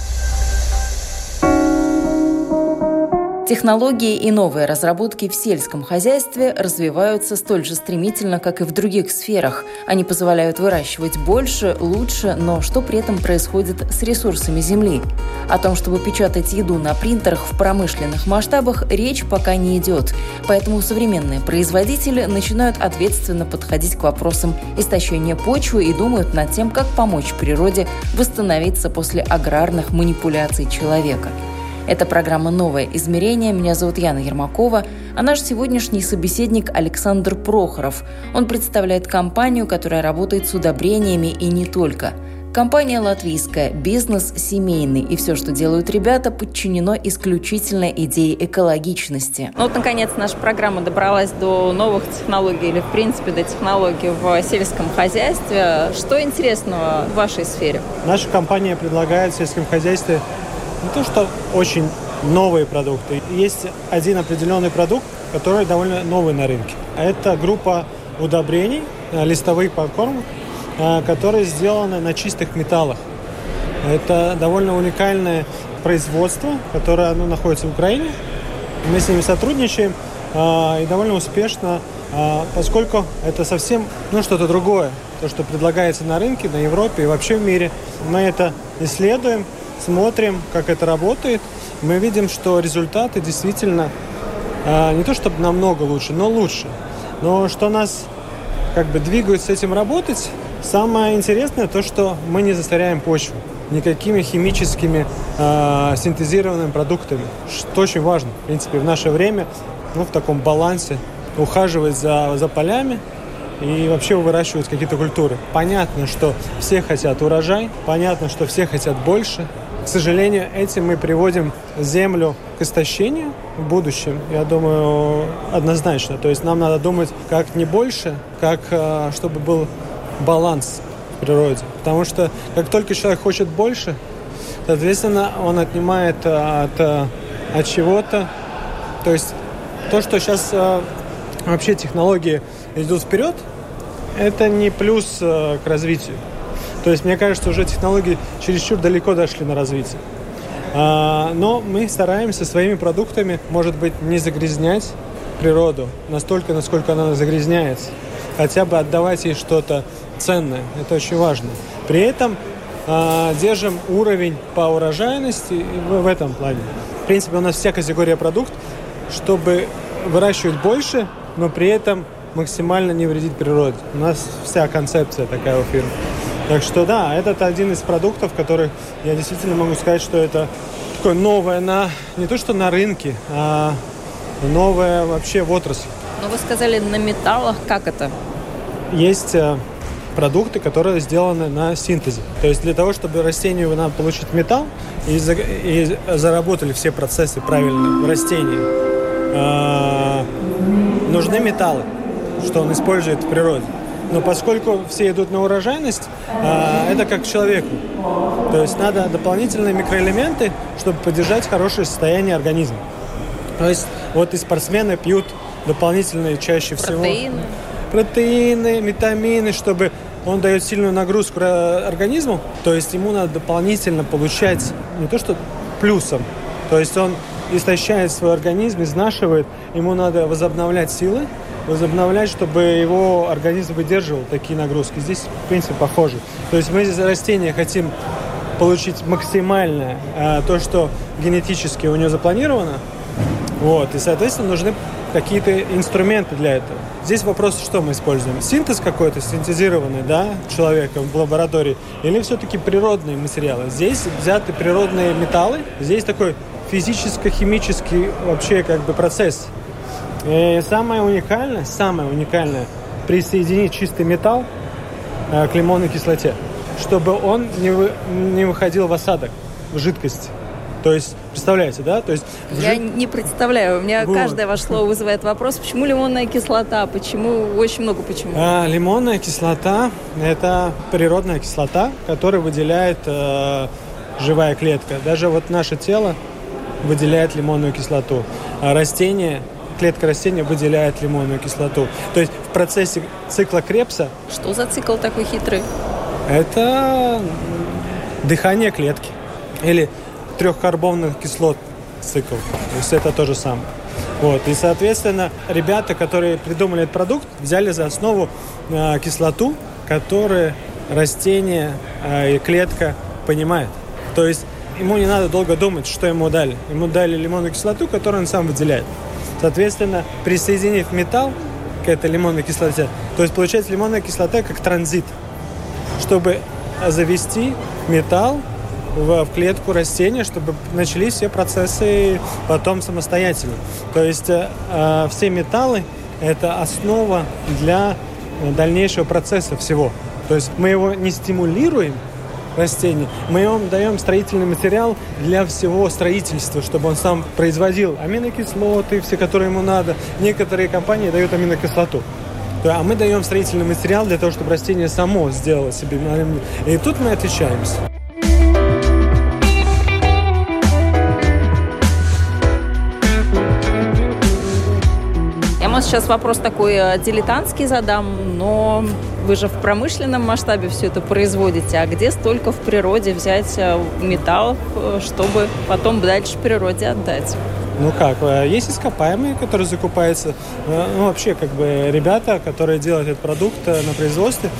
– Технологии и новые разработки в сельском хозяйстве развиваются столь же стремительно, как и в других сферах. Они позволяют выращивать больше, лучше, но что при этом происходит с ресурсами земли? О том, чтобы печатать еду на принтерах в промышленных масштабах, речь пока не идет. Поэтому современные производители начинают ответственно подходить к вопросам истощения почвы и думают над тем, как помочь природе восстановиться после аграрных манипуляций человека – это программа «Новое измерение». Меня зовут Яна Ермакова, а наш сегодняшний собеседник Александр Прохоров. Он представляет компанию, которая работает с удобрениями и не только. Компания латвийская, бизнес семейный, и все, что делают ребята, подчинено исключительно идее экологичности. Ну вот, наконец, наша программа добралась до новых технологий или, в принципе, до технологий в сельском хозяйстве. Что интересного в вашей сфере? Наша компания предлагает в сельском хозяйстве не то что очень новые продукты. Есть один определенный продукт, который довольно новый на рынке. Это группа удобрений, э, листовых покормок, э, которые сделаны на чистых металлах. Это довольно уникальное производство, которое ну, находится в Украине. Мы с ними сотрудничаем э, и довольно успешно, поскольку это совсем ну, что-то другое, то, что предлагается на рынке, на Европе и вообще в мире. Мы это исследуем, смотрим, как это работает, мы видим, что результаты действительно э, не то чтобы намного лучше, но лучше. Но что нас как бы двигает с этим работать, самое интересное то, что мы не засоряем почву никакими химическими э, синтезированными продуктами, что очень важно, в принципе, в наше время, ну, в таком балансе, ухаживать за, за полями, и вообще выращивать какие-то культуры. Понятно, что все хотят урожай, понятно, что все хотят больше, к сожалению, этим мы приводим землю к истощению в будущем, я думаю, однозначно. То есть нам надо думать как не больше, как э, чтобы был баланс в природе. Потому что как только человек хочет больше, соответственно, он отнимает э, от, э, от чего-то. То есть то, что сейчас вообще технологии идут вперед, это не плюс к развитию. То есть, мне кажется, уже технологии чересчур далеко дошли на развитие. А, но мы стараемся своими продуктами, может быть, не загрязнять природу настолько, насколько она загрязняется. Хотя бы отдавать ей что-то ценное. Это очень важно. При этом э, держим уровень по урожайности в этом плане. В принципе, у нас вся категория продукт, чтобы выращивать больше, но при этом максимально не вредить природе. У нас вся концепция такая у фирмы. Так что да, этот один из продуктов, который я действительно могу сказать, что это такое новое на не то что на рынке, а новое вообще в отрасли. Но вы сказали на металлах, как это? Есть э, продукты, которые сделаны на синтезе. То есть для того, чтобы растению надо получить металл и, за, и заработали все процессы правильно в растении, э, нужны металлы, что он использует в природе. Но поскольку все идут на урожайность, а, это как человеку. То есть надо дополнительные микроэлементы, чтобы поддержать хорошее состояние организма. То есть вот и спортсмены пьют дополнительные чаще всего протеины, протеины витамины, чтобы он дает сильную нагрузку организму, то есть ему надо дополнительно получать не то что плюсом, то есть он истощает свой организм, изнашивает, ему надо возобновлять силы, возобновлять, чтобы его организм выдерживал такие нагрузки. Здесь, в принципе, похоже. То есть мы из растения хотим получить максимальное э, то, что генетически у него запланировано. Вот, и, соответственно, нужны какие-то инструменты для этого. Здесь вопрос, что мы используем? Синтез какой-то, синтезированный, да, человеком в лаборатории, или все-таки природные материалы? Здесь взяты природные металлы, здесь такой физическо-химический вообще как бы процесс – и самое уникальное, самое уникальное, присоединить чистый металл э, к лимонной кислоте, чтобы он не, вы, не выходил в осадок, в жидкость. То есть, представляете, да? То есть, Я не представляю. У меня вот. каждое ваше слово вызывает вопрос, почему лимонная кислота, почему, очень много почему. А, лимонная кислота – это природная кислота, которую выделяет э, живая клетка. Даже вот наше тело выделяет лимонную кислоту. А растение клетка растения выделяет лимонную кислоту. То есть в процессе цикла Крепса... Что за цикл такой хитрый? Это дыхание клетки. Или трехкарбонных кислот цикл. То есть это то же самое. Вот. И, соответственно, ребята, которые придумали этот продукт, взяли за основу э, кислоту, которую растение э, и клетка понимает. То есть ему не надо долго думать, что ему дали. Ему дали лимонную кислоту, которую он сам выделяет. Соответственно, присоединив металл к этой лимонной кислоте, то есть получается лимонная кислота как транзит, чтобы завести металл в, в клетку растения, чтобы начались все процессы потом самостоятельно. То есть э, э все металлы – это основа для дальнейшего процесса всего. То есть мы его не стимулируем, растений. Мы ему даем строительный материал для всего строительства, чтобы он сам производил аминокислоты, все, которые ему надо. Некоторые компании дают аминокислоту. А мы даем строительный материал для того, чтобы растение само сделало себе. И тут мы отличаемся. Может, сейчас вопрос такой э, дилетантский задам, но вы же в промышленном масштабе все это производите, а где столько в природе взять э, металлов, э, чтобы потом дальше природе отдать? Ну как, есть ископаемые, которые закупаются. Ну вообще, как бы ребята, которые делают этот продукт на производстве,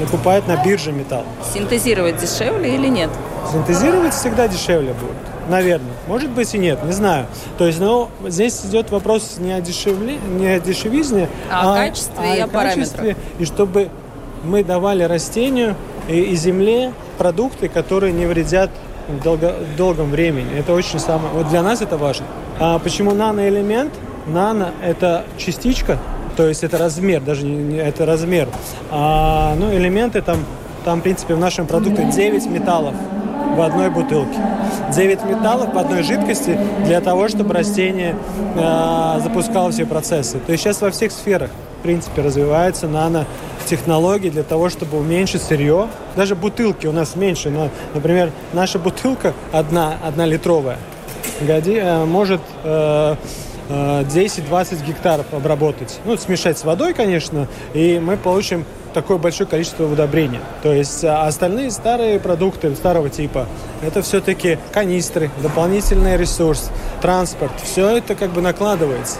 покупают на бирже металл. Синтезировать дешевле или нет? Синтезировать всегда дешевле будет. Наверное. Может быть и нет, не знаю. То есть, ну, здесь идет вопрос не о, дешевле, не о дешевизне, а, а о качестве а и о качестве, И чтобы мы давали растению и, и земле продукты, которые не вредят в, долго, в долгом времени. Это очень самое... Вот для нас это важно. А почему наноэлемент? Нано – это частичка, то есть это размер, даже не, не это размер. А, ну, элементы там, там, в принципе, в нашем продукте 9 металлов в одной бутылке. 9 металлов в одной жидкости для того, чтобы растение э, запускало все процессы. То есть сейчас во всех сферах, в принципе, развиваются нанотехнологии для того, чтобы уменьшить сырье. Даже бутылки у нас меньше. Но, например, наша бутылка одна, одна литровая годи, э, может э, 10-20 гектаров обработать. Ну, смешать с водой, конечно, и мы получим такое большое количество удобрения. То есть а остальные старые продукты старого типа, это все-таки канистры, дополнительный ресурс, транспорт. Все это как бы накладывается.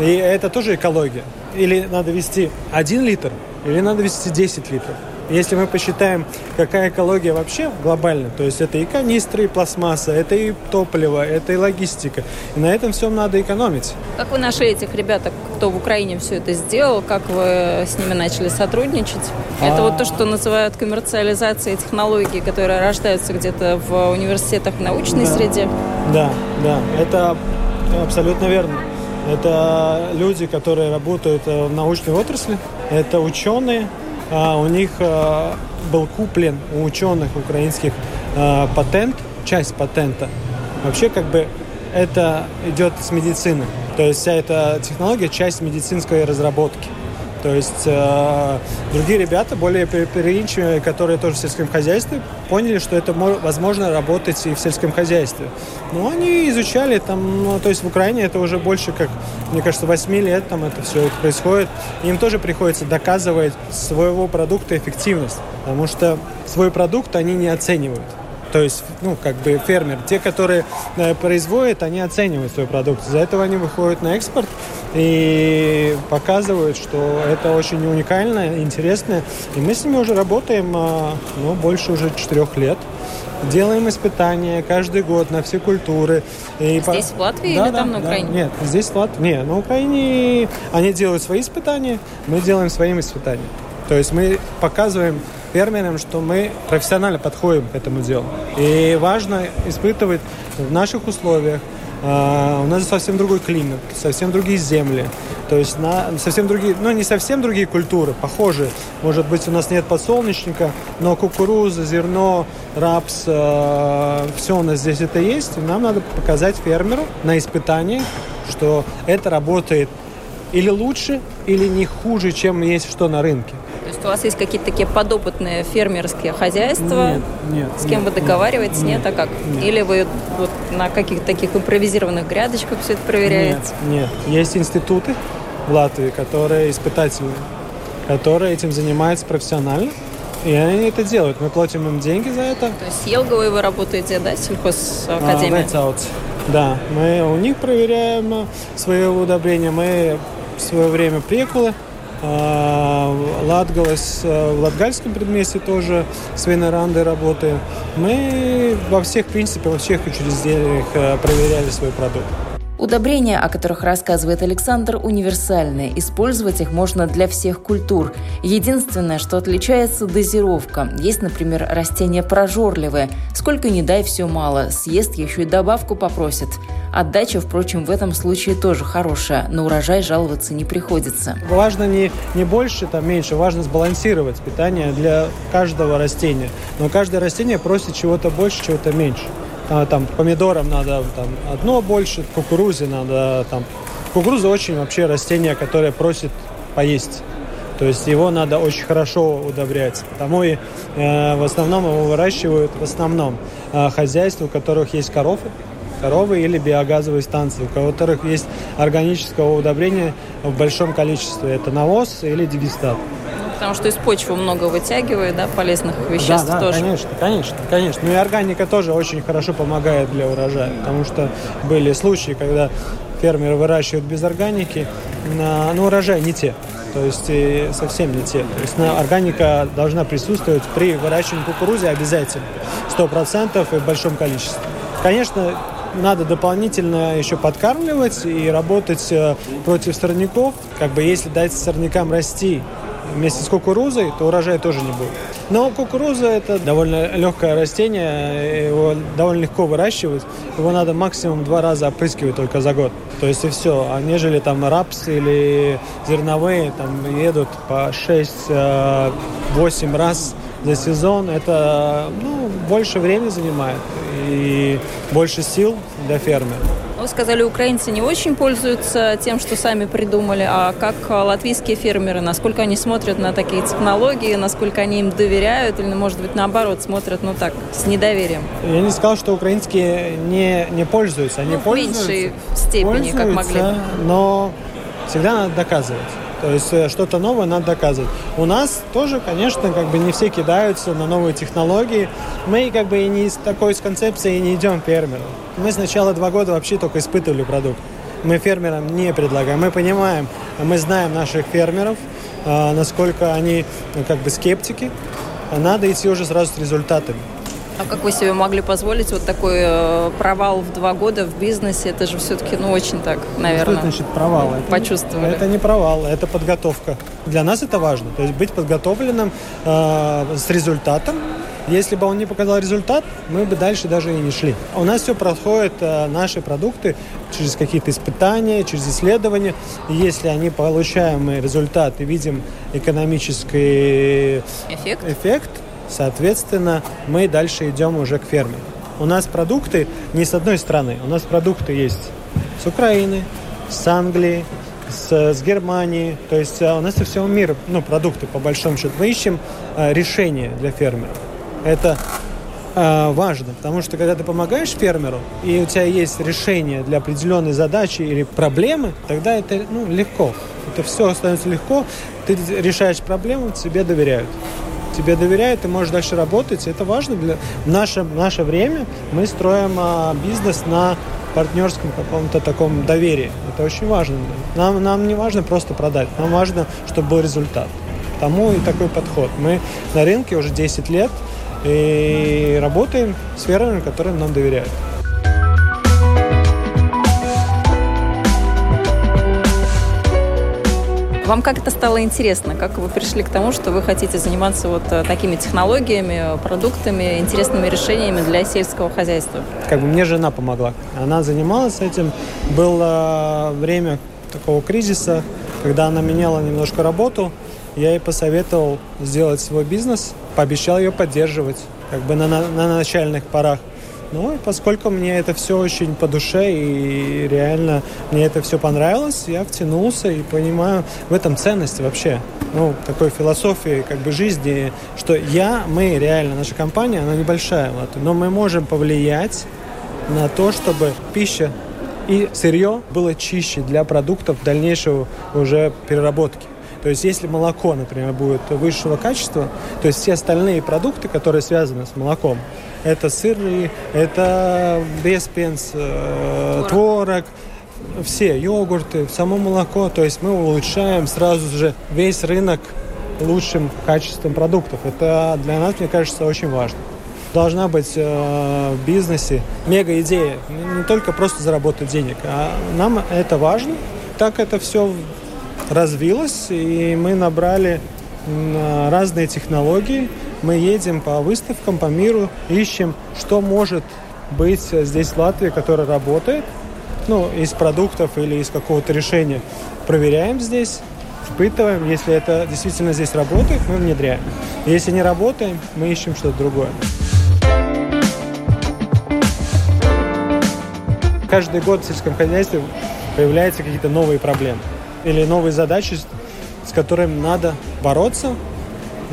И это тоже экология. Или надо вести 1 литр, или надо вести 10 литров. Если мы посчитаем, какая экология вообще глобально, то есть это и канистры, и пластмасса, это и топливо, это и логистика. И на этом всем надо экономить. Как вы нашли этих ребят, кто в Украине все это сделал? Как вы с ними начали сотрудничать? Это вот то, что называют коммерциализацией технологий, которые рождаются где-то в университетах в научной да. среде? Да, да, это абсолютно верно. Это люди, которые работают в научной отрасли, это ученые, у них а, был куплен у ученых украинских а, патент, часть патента. Вообще как бы это идет с медицины. То есть вся эта технология часть медицинской разработки. То есть э, другие ребята, более переинчивые, которые тоже в сельском хозяйстве, поняли, что это возможно работать и в сельском хозяйстве. Но они изучали там, ну, то есть в Украине это уже больше как, мне кажется, 8 лет там это все это происходит. Им тоже приходится доказывать своего продукта эффективность, потому что свой продукт они не оценивают. То есть, ну, как бы фермер. Те, которые э, производят, они оценивают свой продукт. Из-за этого они выходят на экспорт и показывают, что это очень уникально, интересно. И мы с ними уже работаем, э, ну, больше уже четырех лет. Делаем испытания каждый год на все культуры. И здесь по... в Латвии да, или да, там на Украине? Да. Нет, здесь в Латвии. Нет, на Украине они делают свои испытания, мы делаем свои испытания. То есть мы показываем фермерам, что мы профессионально подходим к этому делу. И важно испытывать в наших условиях А, у нас совсем другой климат, совсем другие земли. То есть на, совсем другие, ну не совсем другие культуры, похожие. Может быть, у нас нет подсолнечника, но кукуруза, зерно, рапс, э, все у нас здесь это есть. И нам надо показать фермеру на испытании, что это работает или лучше, или не хуже, чем есть что на рынке. Есть у вас есть какие-то такие подопытные фермерские хозяйства? Нет, нет. С кем нет, вы договариваетесь? Нет, нет, а как? нет. Или вы вот на каких-то таких импровизированных грядочках все это проверяете? Нет, нет. Есть институты в Латвии, которые испытательные, которые этим занимаются профессионально. И они это делают. Мы платим им деньги за это. То есть с Елговой вы работаете, да, сельхозакадемия? А, да, мы у них проверяем свои удобрения. Мы в свое время прекулы а, Латгалас, э, в Латгальском предместе тоже с Венерандой работаем. Мы во всех, в принципе, во всех учреждениях э, проверяли свой продукт. Удобрения, о которых рассказывает Александр, универсальны. Использовать их можно для всех культур. Единственное, что отличается – дозировка. Есть, например, растения прожорливые. Сколько не дай, все мало. Съест, еще и добавку попросит. Отдача, впрочем, в этом случае тоже хорошая. На урожай жаловаться не приходится. Важно не, не больше, там меньше. Важно сбалансировать питание для каждого растения. Но каждое растение просит чего-то больше, чего-то меньше. А, там помидорам надо там, одно больше, кукурузе надо там. Кукуруза очень вообще растение, которое просит поесть. То есть его надо очень хорошо удобрять. Потому и э, в основном его выращивают в основном э, хозяйства, у которых есть коровы, коровы или биогазовые станции, у которых есть органического удобрения в большом количестве. Это навоз или дегистат. Потому что из почвы много вытягивает, да, полезных веществ да, да, тоже. конечно, конечно, конечно. Ну и органика тоже очень хорошо помогает для урожая, потому что были случаи, когда фермеры выращивают без органики, на, ну, урожай не те. То есть и совсем не те. То есть на, органика должна присутствовать при выращивании кукурузы обязательно. Сто процентов и в большом количестве. Конечно, надо дополнительно еще подкармливать и работать э, против сорняков. Как бы если дать сорнякам расти вместе с кукурузой, то урожая тоже не будет. Но кукуруза это довольно легкое растение, его довольно легко выращивать. Его надо максимум два раза опрыскивать только за год. То есть и все. А нежели там рапс или зерновые там едут по 6-8 раз за сезон, это ну, больше времени занимает и больше сил для фермера. Вы сказали, украинцы не очень пользуются тем, что сами придумали, а как латвийские фермеры, насколько они смотрят на такие технологии, насколько они им доверяют, или, может быть, наоборот, смотрят, ну так, с недоверием? Я не сказал, что украинские не, не пользуются. Они ну, пользуются, в меньшей степени, как могли. Но всегда надо доказывать. То есть э, что-то новое надо доказывать. У нас тоже, конечно, как бы не все кидаются на новые технологии. Мы как бы и не с такой с концепцией не идем фермерам. Мы сначала два года вообще только испытывали продукт. Мы фермерам не предлагаем. Мы понимаем, мы знаем наших фермеров, э, насколько они ну, как бы скептики. Надо идти уже сразу с результатами. А как вы себе могли позволить вот такой э, провал в два года в бизнесе? Это же все-таки, ну, очень так, наверное, Что значит провал? Это, почувствовали. Это не провал, это подготовка. Для нас это важно. То есть быть подготовленным э, с результатом. Если бы он не показал результат, мы бы дальше даже и не шли. У нас все проходит, э, наши продукты, через какие-то испытания, через исследования. И если они получаем результат и видим экономический эффект, эффект Соответственно, мы дальше идем уже к ферме. У нас продукты не с одной страны. У нас продукты есть с Украины, с Англии, с, с Германии. То есть у нас со всего мира ну, продукты, по большому счету. Мы ищем э, решение для фермера. Это э, важно, потому что когда ты помогаешь фермеру, и у тебя есть решение для определенной задачи или проблемы, тогда это ну, легко. Это все становится легко. Ты решаешь проблему, тебе доверяют тебе доверяют, ты можешь дальше работать. Это важно для в наше, в наше время. Мы строим а, бизнес на партнерском каком-то таком доверии. Это очень важно. Нам, нам не важно просто продать, нам важно, чтобы был результат. Тому и такой подход. Мы на рынке уже 10 лет и работаем с фермерами, которым нам доверяют. Вам как это стало интересно? Как вы пришли к тому, что вы хотите заниматься вот э, такими технологиями, продуктами, интересными решениями для сельского хозяйства? Как бы мне жена помогла. Она занималась этим. Было время такого кризиса, когда она меняла немножко работу. Я ей посоветовал сделать свой бизнес, пообещал ее поддерживать как бы на, на, на начальных порах. Ну, и поскольку мне это все очень по душе и реально мне это все понравилось, я втянулся и понимаю в этом ценность вообще. Ну, такой философии как бы жизни, что я, мы реально, наша компания, она небольшая, вот, но мы можем повлиять на то, чтобы пища и сырье было чище для продуктов дальнейшего уже переработки. То есть если молоко, например, будет высшего качества, то есть все остальные продукты, которые связаны с молоком, это сыры, это беспенс, э, творог, все йогурты, само молоко. То есть мы улучшаем сразу же весь рынок лучшим качеством продуктов. Это для нас, мне кажется, очень важно. Должна быть э, в бизнесе мега идея. Не, только просто заработать денег, а нам это важно. Так это все развилось, и мы набрали разные технологии. Мы едем по выставкам по миру, ищем, что может быть здесь в Латвии, которое работает, ну, из продуктов или из какого-то решения. Проверяем здесь, впытываем. Если это действительно здесь работает, мы внедряем. Если не работаем, мы ищем что-то другое. Каждый год в сельском хозяйстве появляются какие-то новые проблемы или новые задачи, с которыми надо бороться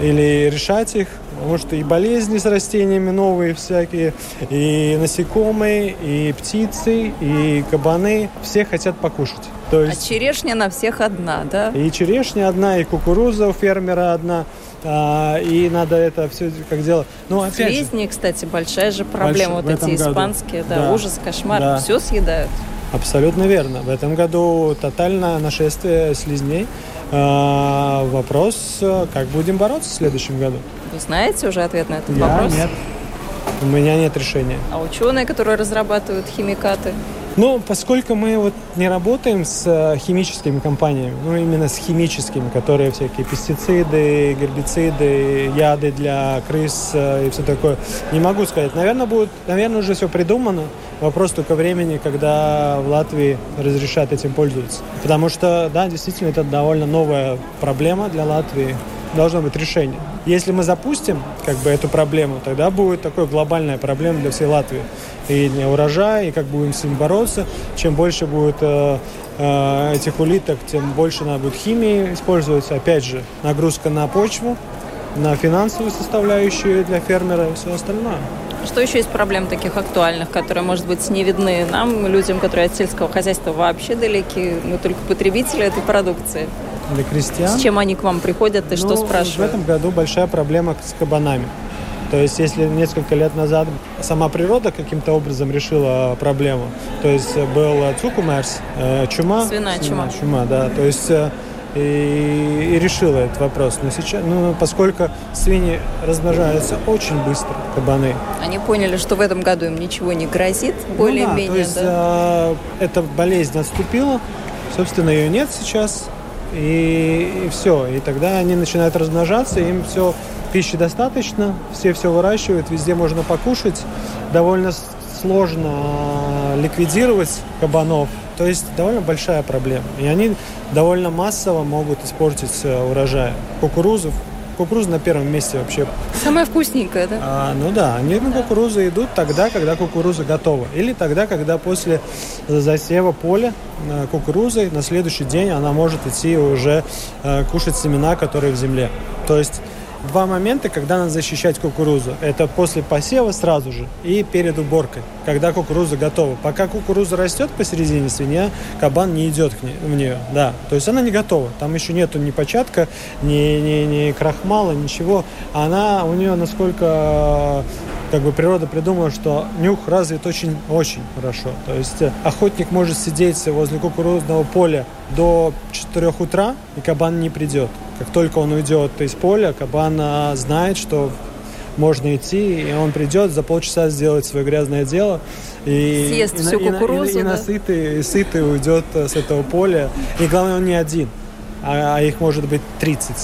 или решать их. Потому что и болезни с растениями новые всякие, и насекомые, и птицы, и кабаны. Все хотят покушать. То есть, а черешня на всех одна, да? И черешня одна, и кукуруза у фермера одна. А, и надо это все как делать. Ну, опять Слизни, же, кстати, большая же проблема. Больш... Вот эти испанские, да, да, ужас, кошмар. Да. Все съедают. Абсолютно верно. В этом году тотальное нашествие слизней. А, вопрос, как будем бороться в следующем году? Вы знаете уже ответ на этот Я вопрос? нет. У меня нет решения. А ученые, которые разрабатывают химикаты? Ну, поскольку мы вот не работаем с э, химическими компаниями, ну, именно с химическими, которые всякие пестициды, гербициды, яды для крыс э, и все такое, не могу сказать. Наверное, будет, наверное, уже все придумано. Вопрос только времени, когда в Латвии разрешат этим пользоваться. Потому что, да, действительно, это довольно новая проблема для Латвии должно быть решение. Если мы запустим как бы эту проблему, тогда будет такой глобальная проблема для всей Латвии. И не урожай, и как будем с ним бороться. Чем больше будет э, э, этих улиток, тем больше надо будет химии использоваться. Опять же, нагрузка на почву, на финансовую составляющую для фермера и все остальное. Что еще из проблем таких актуальных, которые, может быть, не видны нам, людям, которые от сельского хозяйства вообще далеки, мы только потребители этой продукции? Для крестьян. С чем они к вам приходят и ну, что спрашивают? В этом году большая проблема с кабанами. То есть, если несколько лет назад сама природа каким-то образом решила проблему, то есть был цукумерс, э, чума. Свиная чума. Чума, да. То есть э, и, и решила этот вопрос. Но сейчас, ну, поскольку свиньи размножаются очень быстро, кабаны. Они поняли, что в этом году им ничего не грозит, более-менее. Ну, да, то есть да? эта болезнь отступила, собственно, ее нет сейчас, и, и все. И тогда они начинают размножаться, им все пищи достаточно, все все выращивают, везде можно покушать. Довольно сложно ликвидировать кабанов, то есть довольно большая проблема. И они довольно массово могут испортить э, урожай. Кукурузу, кукуруза на первом месте вообще. Самая вкусненькая, да? А, ну да, они на кукурузу идут тогда, когда кукуруза готова. Или тогда, когда после засева поля э, кукурузы на следующий день она может идти уже э, кушать семена, которые в земле. То есть два момента, когда надо защищать кукурузу. Это после посева сразу же и перед уборкой, когда кукуруза готова. Пока кукуруза растет посередине, свинья, кабан не идет к ней, в нее. Да, то есть она не готова. Там еще нету ни початка, ни, ни, ни крахмала, ничего. Она у нее насколько как бы природа придумала, что нюх развит очень-очень хорошо. То есть э, охотник может сидеть возле кукурузного поля до 4 утра, и кабан не придет. Как только он уйдет из поля, кабан а, знает, что можно идти, и он придет за полчаса сделать свое грязное дело. И, Съест и, всю и, кукурузу, и, и, да? и насытый, и сытый уйдет э, с этого поля. И главное, он не один. а, а их может быть 30,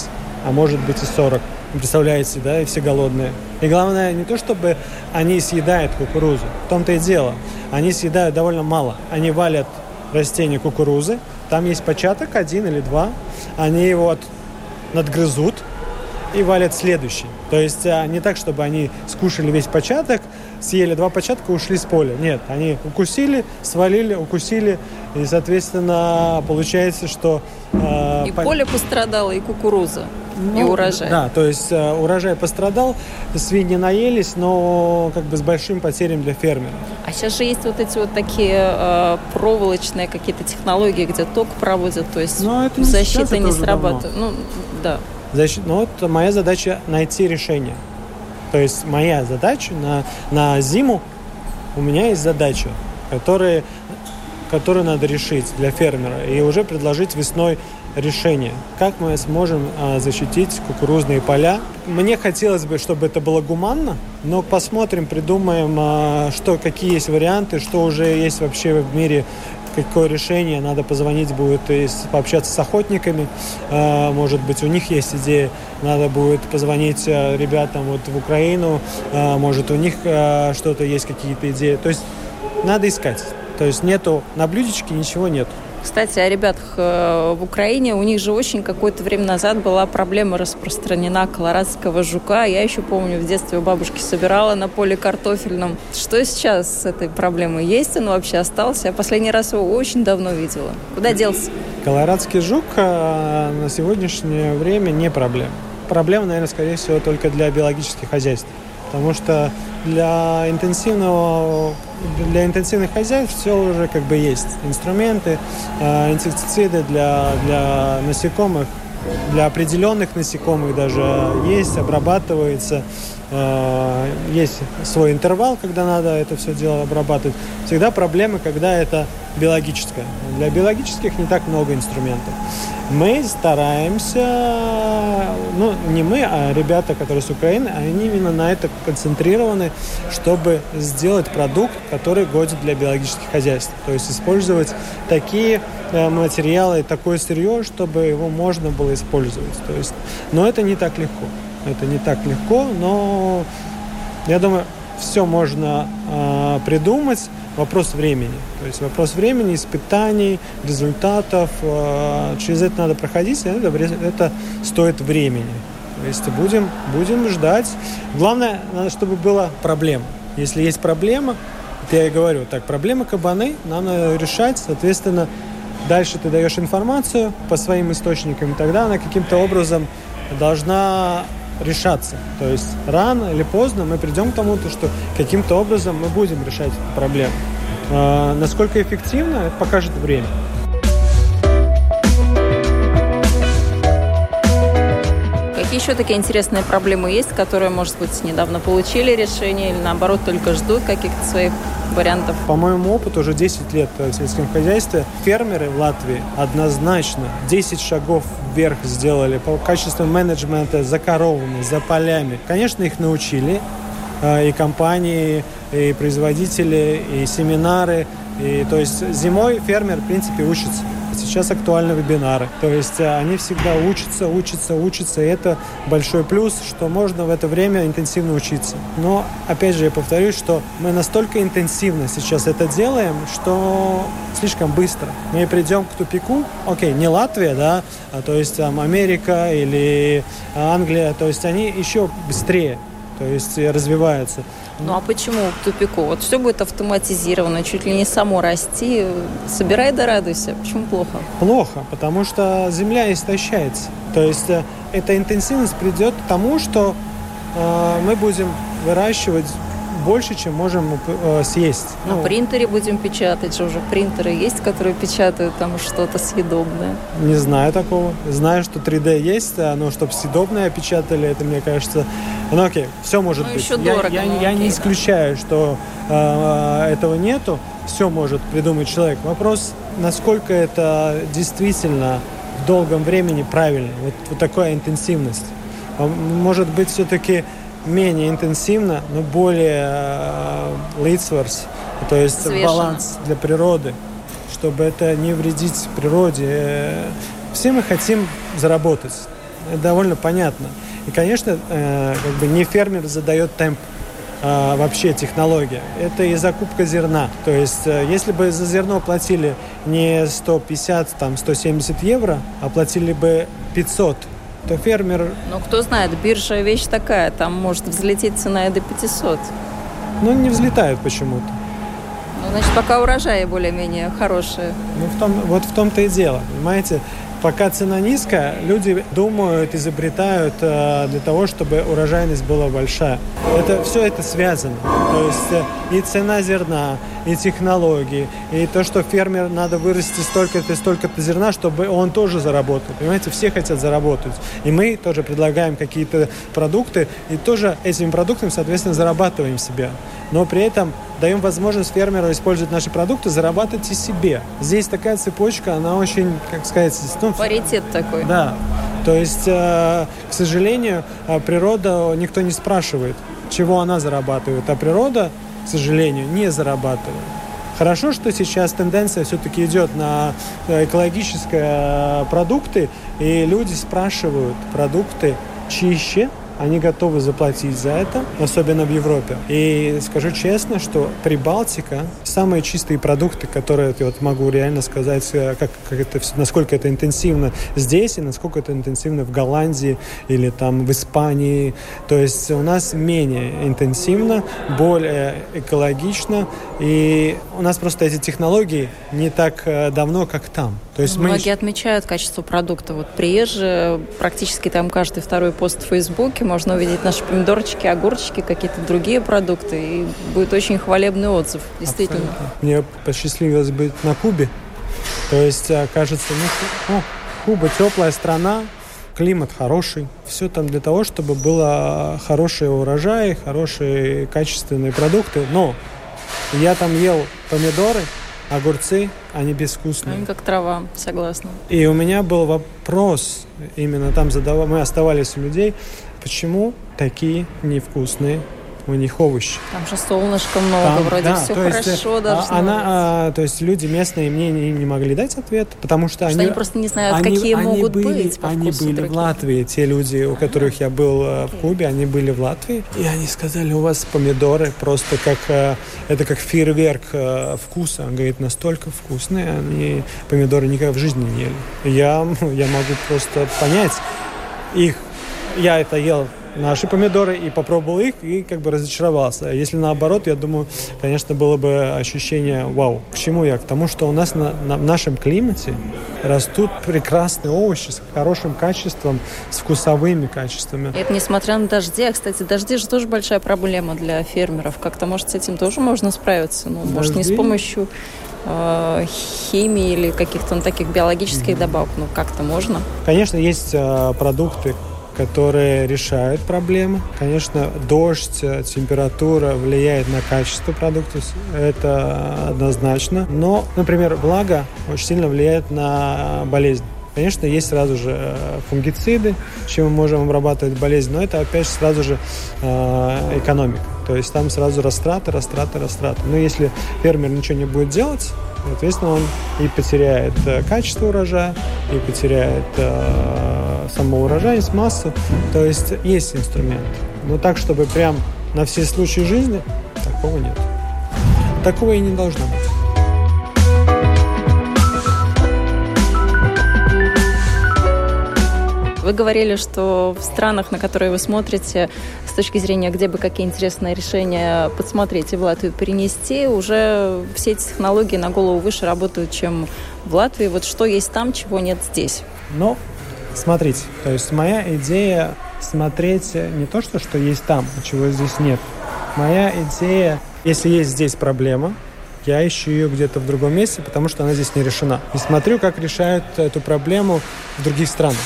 а может быть и 40. Представляете, да, и все голодные. И главное, не то чтобы они съедают кукурузу, в том-то и дело. Они съедают довольно мало. Они валят растение кукурузы, там есть початок, один или два, они его от... надгрызут и валят следующий. То есть а, не так, чтобы они скушали весь початок, съели два початка, ушли с поля. Нет, они укусили, свалили, укусили, и, соответственно, получается, что... Э, и по... поле пострадало, и кукуруза, ну, и урожай. Да, то есть э, урожай пострадал, свиньи наелись, но как бы с большим потерям для фермера. А сейчас же есть вот эти вот такие э, проволочные какие-то технологии, где ток проводят, то есть но это не защита не срабатывает. Ну, да. Защит... Ну, вот моя задача найти решение. То есть моя задача на, на зиму, у меня есть задача, которая, которую надо решить для фермера и уже предложить весной решение. Как мы сможем а, защитить кукурузные поля? Мне хотелось бы, чтобы это было гуманно, но посмотрим, придумаем, а, что, какие есть варианты, что уже есть вообще в мире какое решение, надо позвонить будет и пообщаться с охотниками. А, может быть, у них есть идея, надо будет позвонить ребятам вот в Украину, может, у них что-то есть, какие-то идеи. То есть надо искать. То есть нету на блюдечке ничего нет. Кстати, о ребятах э, в Украине. У них же очень какое-то время назад была проблема распространена колорадского жука. Я еще помню, в детстве у бабушки собирала на поле картофельном. Что сейчас с этой проблемой? Есть он вообще остался? Я последний раз его очень давно видела. Куда делся? Колорадский жук э, на сегодняшнее время не проблема. Проблема, наверное, скорее всего, только для биологических хозяйств. Потому что для интенсивного для интенсивных хозяйств все уже как бы есть. Инструменты, э, инсектициды для, для насекомых, для определенных насекомых даже есть, обрабатывается. Э, есть свой интервал, когда надо это все дело обрабатывать. Всегда проблемы, когда это биологическое. Для биологических не так много инструментов. Мы стараемся, ну не мы, а ребята, которые с Украины, они именно на это концентрированы, чтобы сделать продукт, который годен для биологических хозяйств. То есть использовать такие э, материалы, такое сырье, чтобы его можно было использовать. То есть, но это не так легко. Это не так легко, но я думаю, все можно э, придумать. Вопрос времени. То есть вопрос времени, испытаний, результатов. Э, через это надо проходить, это, это стоит времени. То есть будем, будем ждать. Главное, надо, чтобы была проблема. Если есть проблема, то я и говорю, так, проблема кабаны, надо решать, соответственно, дальше ты даешь информацию по своим источникам, и тогда она каким-то образом должна решаться. То есть рано или поздно мы придем к тому, что каким-то образом мы будем решать проблему. А, насколько эффективно, это покажет время. Еще такие интересные проблемы есть, которые, может быть, недавно получили решение или, наоборот, только ждут каких-то своих вариантов? По моему опыту, уже 10 лет в сельском хозяйстве, фермеры в Латвии однозначно 10 шагов вверх сделали по качеству менеджмента за коровами, за полями. Конечно, их научили, а, и компании, и производители, и семинары. И, то есть зимой фермер, в принципе, учится. Сейчас актуальны вебинары. То есть э, они всегда учатся, учатся, учатся. И это большой плюс, что можно в это время интенсивно учиться. Но, опять же, я повторюсь, что мы настолько интенсивно сейчас это делаем, что слишком быстро. Мы придем к тупику, окей, не Латвия, да, а то есть там Америка или Англия, то есть они еще быстрее то есть развиваются. Ну а почему к тупику? Вот все будет автоматизировано, чуть ли не само расти. Собирай да радуйся. Почему плохо? Плохо, потому что земля истощается. То есть э, эта интенсивность придет к тому, что э, мы будем выращивать больше, чем можем э, съесть. На ну, принтере будем печатать же уже принтеры есть, которые печатают там что-то съедобное. Не знаю такого. Знаю, что 3D есть, но чтобы съедобное печатали, это мне кажется... Ну окей, все может ну, быть. Еще я, дорого, я, я, я не исключаю, что э, этого нету. Все может придумать человек. Вопрос, насколько это действительно в долгом времени правильно. Вот, вот такая интенсивность. Может быть, все-таки менее интенсивно, но более э, то есть Свежено. баланс для природы, чтобы это не вредить природе. все мы хотим заработать. Это довольно понятно. И, конечно, э, как бы не фермер задает темп а, вообще технология. Это и закупка зерна. То есть, э, если бы за зерно платили не 150, там, 170 евро, а платили бы 500, то фермер... Ну, кто знает, биржа вещь такая, там может взлететь цена и до 500. Ну, не взлетает почему-то. Ну, значит, пока урожаи более-менее хорошие. Ну, в том, вот в том-то и дело, понимаете? Пока цена низкая, люди думают, изобретают э, для того, чтобы урожайность была большая. Это все это связано. То есть э, и цена зерна, и технологии, и то, что фермер надо вырасти столько-то и столько-то зерна, чтобы он тоже заработал. Понимаете, все хотят заработать. И мы тоже предлагаем какие-то продукты, и тоже этими продуктами, соответственно, зарабатываем себя. Но при этом даем возможность фермеру использовать наши продукты, зарабатывать и себе. Здесь такая цепочка, она очень, как сказать... Ну, Паритет такой. Да. То есть, э, к сожалению, э, природа никто не спрашивает, чего она зарабатывает, а природа, к сожалению, не зарабатывает. Хорошо, что сейчас тенденция все-таки идет на э, экологические продукты, и люди спрашивают продукты чище, они готовы заплатить за это, особенно в Европе. И скажу честно, что Прибалтика самые чистые продукты, которые я вот могу реально сказать, э, как, как это, насколько это интенсивно здесь и насколько это интенсивно в Голландии или там в Испании. То есть у нас менее интенсивно, более экологично, и у нас просто эти технологии не так э, давно, как там. То есть Многие мы... отмечают качество продукта. Вот приезжие, практически там каждый второй пост в Фейсбуке можно увидеть наши помидорчики, огурчики, какие-то другие продукты. И будет очень хвалебный отзыв, действительно. Абсолютно. Мне посчастливилось быть на Кубе. То есть, э, кажется, ну, ну, Куба теплая страна, климат хороший. Все там для того, чтобы было хороший урожай, хорошие качественные продукты. Но я там ел помидоры, огурцы, они безвкусные. Они как трава, согласна. И у меня был вопрос, именно там задавал, мы оставались у людей, почему такие невкусные у них овощи. Там же солнышко много, Там, вроде да, все хорошо есть, э, должно она, быть. А, то есть люди местные мне не, не могли дать ответ, потому что, что они, они просто не знают, они, какие они могут были, быть Они были другие. в Латвии, те люди, у которых я был okay. Э, в Кубе, они были в Латвии, и они сказали, у вас помидоры просто как, э, это как фейерверк вкуса. Он говорит, настолько вкусные, они помидоры никогда в жизни не ели. Я, я могу просто понять их. Я это ел наши помидоры и попробовал их и как бы разочаровался. Если наоборот, я думаю, конечно, было бы ощущение вау. К чему я? К тому, что у нас на, на в нашем климате растут прекрасные овощи с хорошим качеством, с вкусовыми качествами. Это несмотря на дожди. А, кстати, дожди же тоже большая проблема для фермеров. Как-то, может, с этим тоже можно справиться? Ну, дожди? может, не с помощью э, химии или каких-то ну, таких биологических добавок. Ну, как-то можно? Конечно, есть э, продукты, которые решают проблемы. Конечно, дождь, э, температура влияет на качество продуктов, это однозначно. Но, например, влага очень сильно влияет на болезнь. Конечно, есть сразу же э, фунгициды, чем мы можем обрабатывать болезнь, но это опять же сразу же э, экономика. То есть там сразу растраты, растраты, растраты. Но если фермер ничего не будет делать, соответственно, он и потеряет качество урожая, и потеряет самого урожайность, массу. То есть есть инструмент. Но так, чтобы прям на все случаи жизни, такого нет. Такого и не должно быть. Вы говорили, что в странах, на которые вы смотрите, с точки зрения, где бы какие интересные решения подсмотреть и в Латвию перенести, уже все эти технологии на голову выше работают, чем в Латвии. Вот что есть там, чего нет здесь? Ну, смотрите, то есть моя идея смотреть не то, что, что есть там, а чего здесь нет. Моя идея, если есть здесь проблема, я ищу ее где-то в другом месте, потому что она здесь не решена. И смотрю, как решают эту проблему в других странах.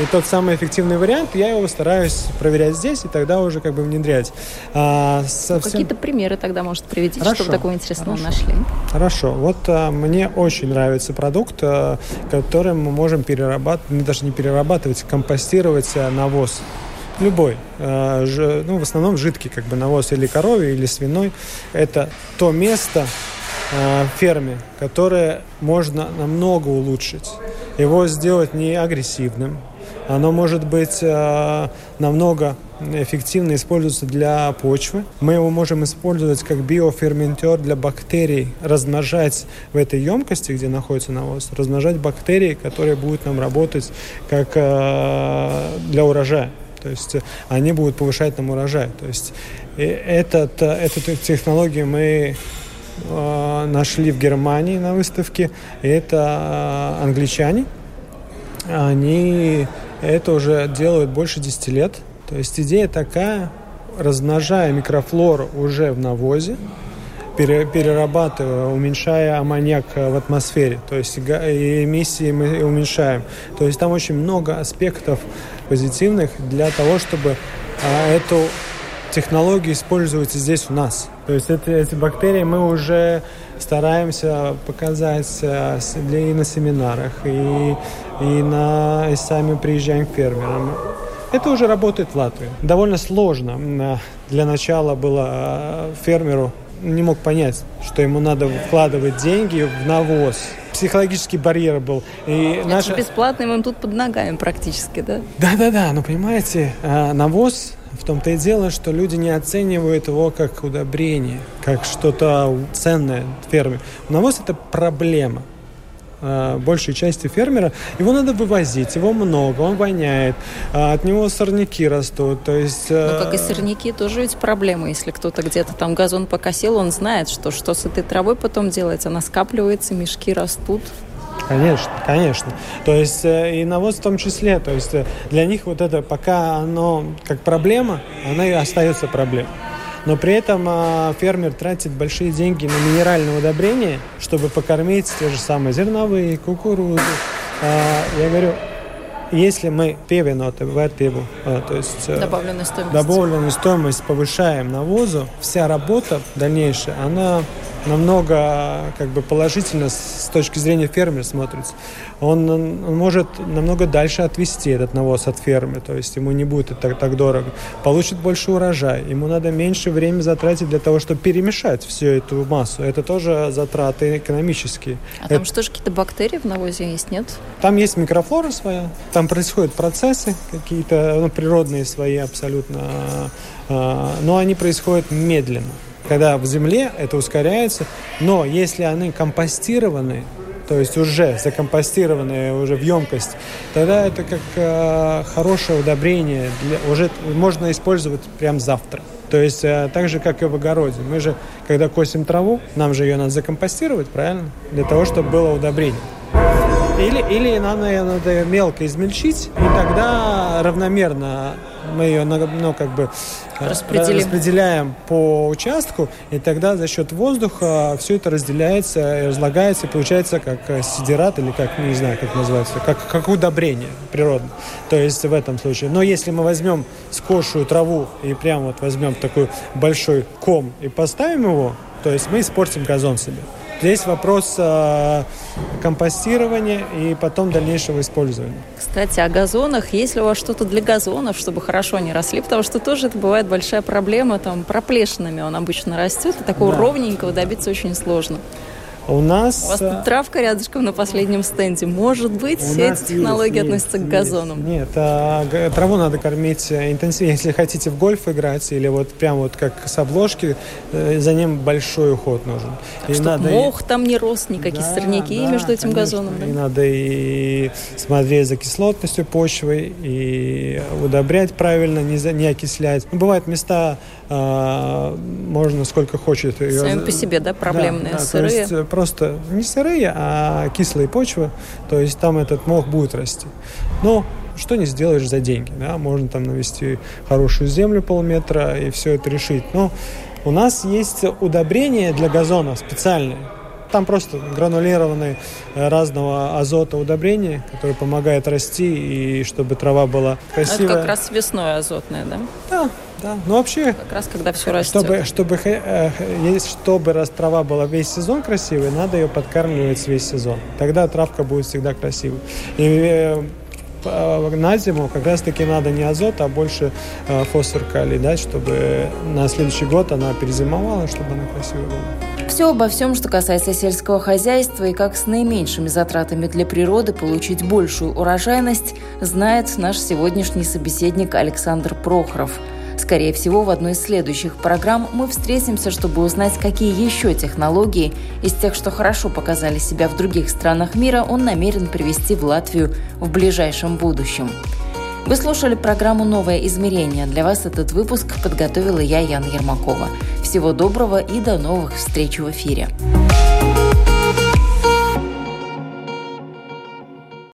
И тот самый эффективный вариант, я его стараюсь проверять здесь и тогда уже как бы внедрять. А, совсем... Какие-то примеры тогда, может, приведите, Хорошо. что вы такого интересного Хорошо. нашли? Хорошо. Вот а, мне очень нравится продукт, а, который мы можем перерабатывать, ну, даже не перерабатывать, компостировать а, навоз любой, э, ну, в основном жидкий, как бы навоз или коровий, или свиной. Это то место ферме, которое можно намного улучшить. его сделать не агрессивным. Оно может быть э, намного эффективно используется для почвы. Мы его можем использовать как биоферментер для бактерий, размножать в этой емкости, где находится навоз, размножать бактерии, которые будут нам работать как э, для урожая. То есть они будут повышать нам урожай. То есть этот, эту технологию мы э, нашли в Германии на выставке. Это э, англичане. Они это уже делают больше 10 лет. То есть идея такая, размножая микрофлору уже в навозе, перерабатывая, уменьшая аммониак в атмосфере, то есть эмиссии мы уменьшаем. То есть там очень много аспектов позитивных для того, чтобы а, эту технологию использовать здесь у нас. То есть это, эти бактерии мы уже стараемся показать а, и на семинарах, и, и, на, и сами приезжаем к фермерам. Это уже работает в Латвии. Довольно сложно для начала было а, фермеру не мог понять, что ему надо вкладывать деньги в навоз. Психологический барьер был. И Это наша... бесплатно им тут под ногами практически, да? Да-да-да, но понимаете, а, навоз в том-то и дело, что люди не оценивают его как удобрение, как что-то ценное в ферме. Навоз – это проблема. Э, большей части фермера, его надо вывозить, его много, он воняет, а от него сорняки растут, то есть... Ну, как и сорняки, тоже ведь проблема, если кто-то где-то там газон покосил, он знает, что что с этой травой потом делать, она скапливается, мешки растут. Конечно, конечно. То есть э, и навоз в том числе. То есть для них вот это пока оно как проблема, она и остается проблемой но при этом а, фермер тратит большие деньги на минеральное удобрение, чтобы покормить те же самые зерновые, кукурузу. А, я говорю, если мы певеноты, вертибу, а, то есть э, добавленную стоимость. добавленную стоимость повышаем навозу, вся работа дальнейшая, она намного как бы положительно с точки зрения фермера смотрится. Он, он может намного дальше отвести этот навоз от фермы, то есть ему не будет это так, так дорого. Получит больше урожай, ему надо меньше времени затратить для того, чтобы перемешать всю эту массу. Это тоже затраты экономические. А это... там что же какие-то бактерии в навозе есть, нет? Там есть микрофлора своя, там происходят процессы какие-то ну, природные свои абсолютно, а, но они происходят медленно когда в земле это ускоряется, но если они компостированы, то есть уже закомпостированные уже в емкость, тогда это как э, хорошее удобрение, для, уже можно использовать прям завтра. То есть э, так же, как и в огороде. Мы же, когда косим траву, нам же ее надо закомпостировать, правильно? Для того, чтобы было удобрение. Или, или надо, надо мелко измельчить, и тогда равномерно мы ее ну, как бы э, Распределим. распределяем по участку, и тогда за счет воздуха все это разделяется, разлагается, и получается как э, сидерат или как, не знаю, как называется, как, как удобрение природное. То есть в этом случае. Но если мы возьмем скошую траву и прямо вот возьмем такой большой ком и поставим его, то есть мы испортим газон себе. Здесь вопрос э, компостирования и потом дальнейшего использования. Кстати, о газонах. Есть ли у вас что-то для газонов, чтобы хорошо они росли? Потому что тоже это бывает большая проблема. Там проплешинами он обычно растет, и такого да. ровненького добиться очень сложно. У нас... У вас тут травка рядышком на последнем стенде. Может быть, все эти технологии есть, относятся к газонам? Нет, а, траву надо кормить э, интенсивно. Если хотите в гольф играть или вот прям вот как с обложки, э, за ним большой уход нужен. Так и надо мох и... там не рос, никакие да, сорняки да, между этим конечно. газоном. Да? И надо и смотреть за кислотностью почвы, и удобрять правильно, не, за, не окислять. Ну, бывают места, можно сколько хочет. Сами по себе, да, проблемные, да, да, сырые? То есть э, просто не сырые, а кислые почвы, то есть там этот мох будет расти. Но что не сделаешь за деньги, да, можно там навести хорошую землю полметра и все это решить. Но у нас есть удобрения для газона специальные, там просто гранулированные э, разного азота удобрения, которые помогают расти и чтобы трава была красивая. Это как раз весной азотное, да? Да, да. Ну вообще. Как раз когда все растет. Чтобы, чтобы, э, чтобы раз трава была весь сезон красивой, надо ее подкармливать весь сезон. Тогда травка будет всегда красивой. И э, на зиму как раз таки надо не азот, а больше фосфор калий дать, чтобы на следующий год она перезимовала, чтобы она красивая была Все обо всем, что касается сельского хозяйства и как с наименьшими затратами для природы получить большую урожайность, знает наш сегодняшний собеседник Александр Прохоров – Скорее всего, в одной из следующих программ мы встретимся, чтобы узнать, какие еще технологии из тех, что хорошо показали себя в других странах мира, он намерен привести в Латвию в ближайшем будущем. Вы слушали программу «Новое измерение». Для вас этот выпуск подготовила я, Яна Ермакова. Всего доброго и до новых встреч в эфире.